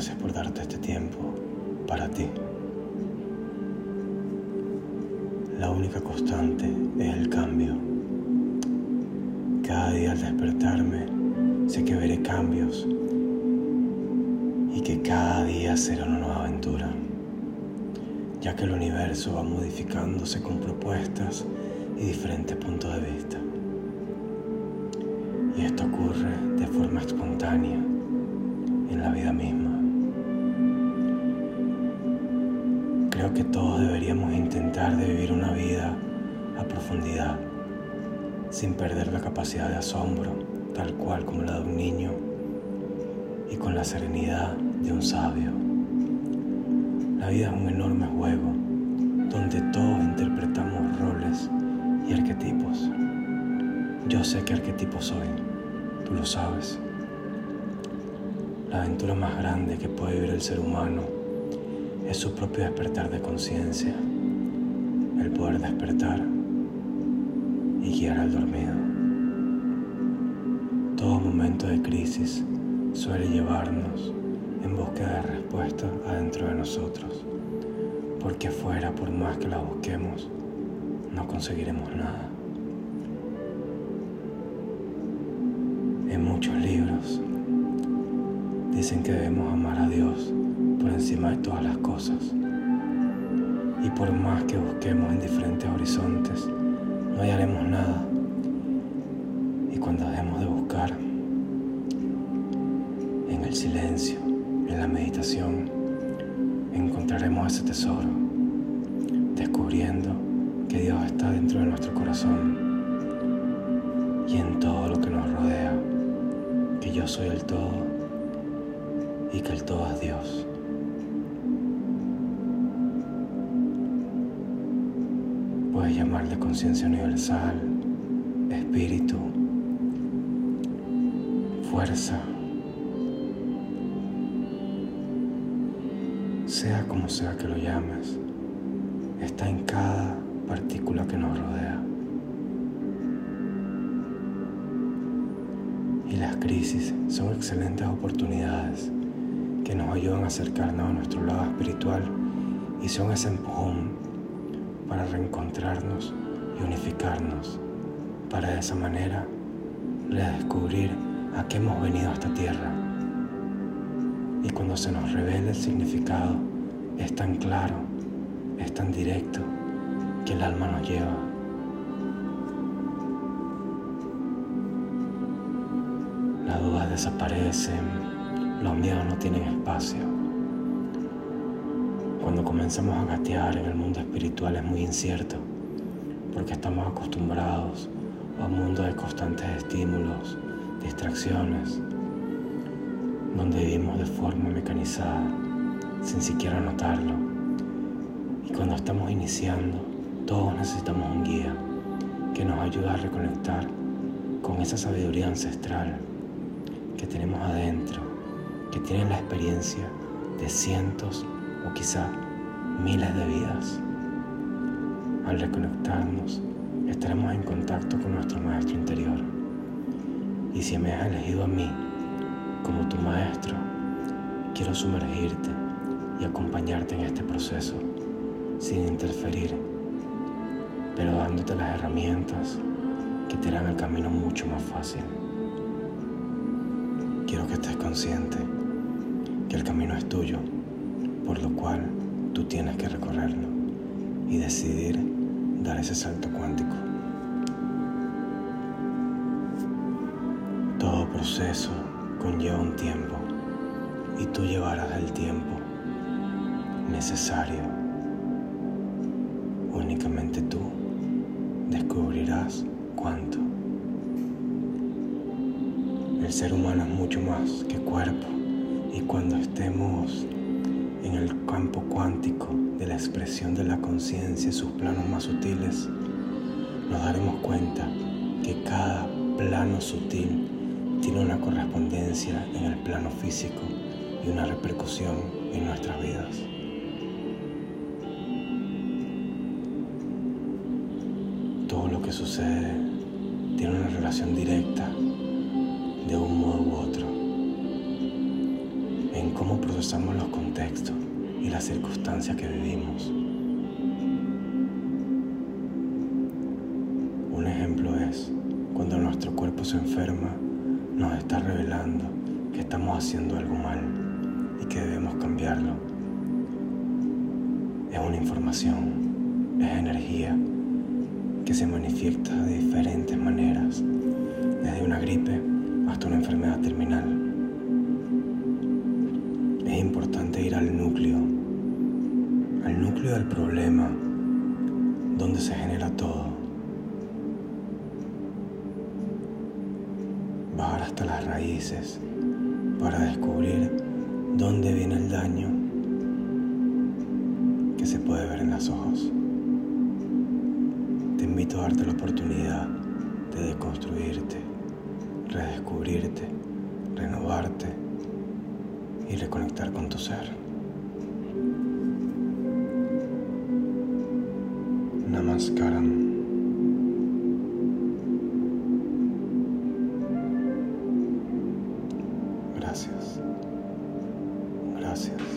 Gracias por darte este tiempo para ti. La única constante es el cambio. Cada día al despertarme sé que veré cambios y que cada día será una nueva aventura, ya que el universo va modificándose con propuestas y diferentes puntos de vista. Y esto ocurre de forma espontánea en la vida misma. Que todos deberíamos intentar de vivir una vida a profundidad, sin perder la capacidad de asombro, tal cual como la de un niño, y con la serenidad de un sabio. La vida es un enorme juego donde todos interpretamos roles y arquetipos. Yo sé qué arquetipo soy, tú lo sabes. La aventura más grande que puede vivir el ser humano es su propio despertar de conciencia, el poder despertar y guiar al dormido. Todo momento de crisis suele llevarnos en búsqueda de respuestas adentro de nosotros, porque afuera, por más que la busquemos, no conseguiremos nada. En muchos libros dicen que debemos amar a Dios por encima de todas las cosas. Y por más que busquemos en diferentes horizontes, no hallaremos nada. Y cuando dejemos de buscar, en el silencio, en la meditación, encontraremos ese tesoro, descubriendo que Dios está dentro de nuestro corazón y en todo lo que nos rodea, que yo soy el todo y que el todo es Dios. Puedes llamarle conciencia universal, espíritu, fuerza, sea como sea que lo llames, está en cada partícula que nos rodea. Y las crisis son excelentes oportunidades que nos ayudan a acercarnos a nuestro lado espiritual y son ese empujón reencontrarnos y unificarnos, para de esa manera redescubrir a qué hemos venido a esta tierra. Y cuando se nos revela el significado, es tan claro, es tan directo, que el alma nos lleva. Las dudas desaparecen, los miedos no tienen espacio. Cuando comenzamos a gatear en el mundo espiritual es muy incierto, porque estamos acostumbrados a un mundo de constantes estímulos, distracciones, donde vivimos de forma mecanizada, sin siquiera notarlo. Y cuando estamos iniciando, todos necesitamos un guía que nos ayude a reconectar con esa sabiduría ancestral que tenemos adentro, que tiene la experiencia de cientos o quizá miles de vidas. Al reconectarnos, estaremos en contacto con nuestro maestro interior. Y si me has elegido a mí como tu maestro, quiero sumergirte y acompañarte en este proceso sin interferir, pero dándote las herramientas que te harán el camino mucho más fácil. Quiero que estés consciente que el camino es tuyo, por lo cual tú tienes que recorrerlo y decidir dar ese salto cuántico. Todo proceso conlleva un tiempo y tú llevarás el tiempo necesario. Únicamente tú descubrirás cuánto. El ser humano es mucho más que cuerpo y cuando estemos en el campo cuántico de la expresión de la conciencia y sus planos más sutiles, nos daremos cuenta que cada plano sutil tiene una correspondencia en el plano físico y una repercusión en nuestras vidas. Todo lo que sucede tiene una relación directa de un modo u otro. En cómo procesamos los contextos y las circunstancias que vivimos. Un ejemplo es cuando nuestro cuerpo se enferma, nos está revelando que estamos haciendo algo mal y que debemos cambiarlo. Es una información, es energía que se manifiesta de diferentes maneras, desde una gripe hasta una enfermedad terminal. Importante ir al núcleo, al núcleo del problema, donde se genera todo. Bajar hasta las raíces para descubrir dónde viene el daño que se puede ver en los ojos te invito a darte la oportunidad de deconstruirte, redescubrirte, renovarte y reconectar con tu ser. Namaskaram. Gracias. Gracias.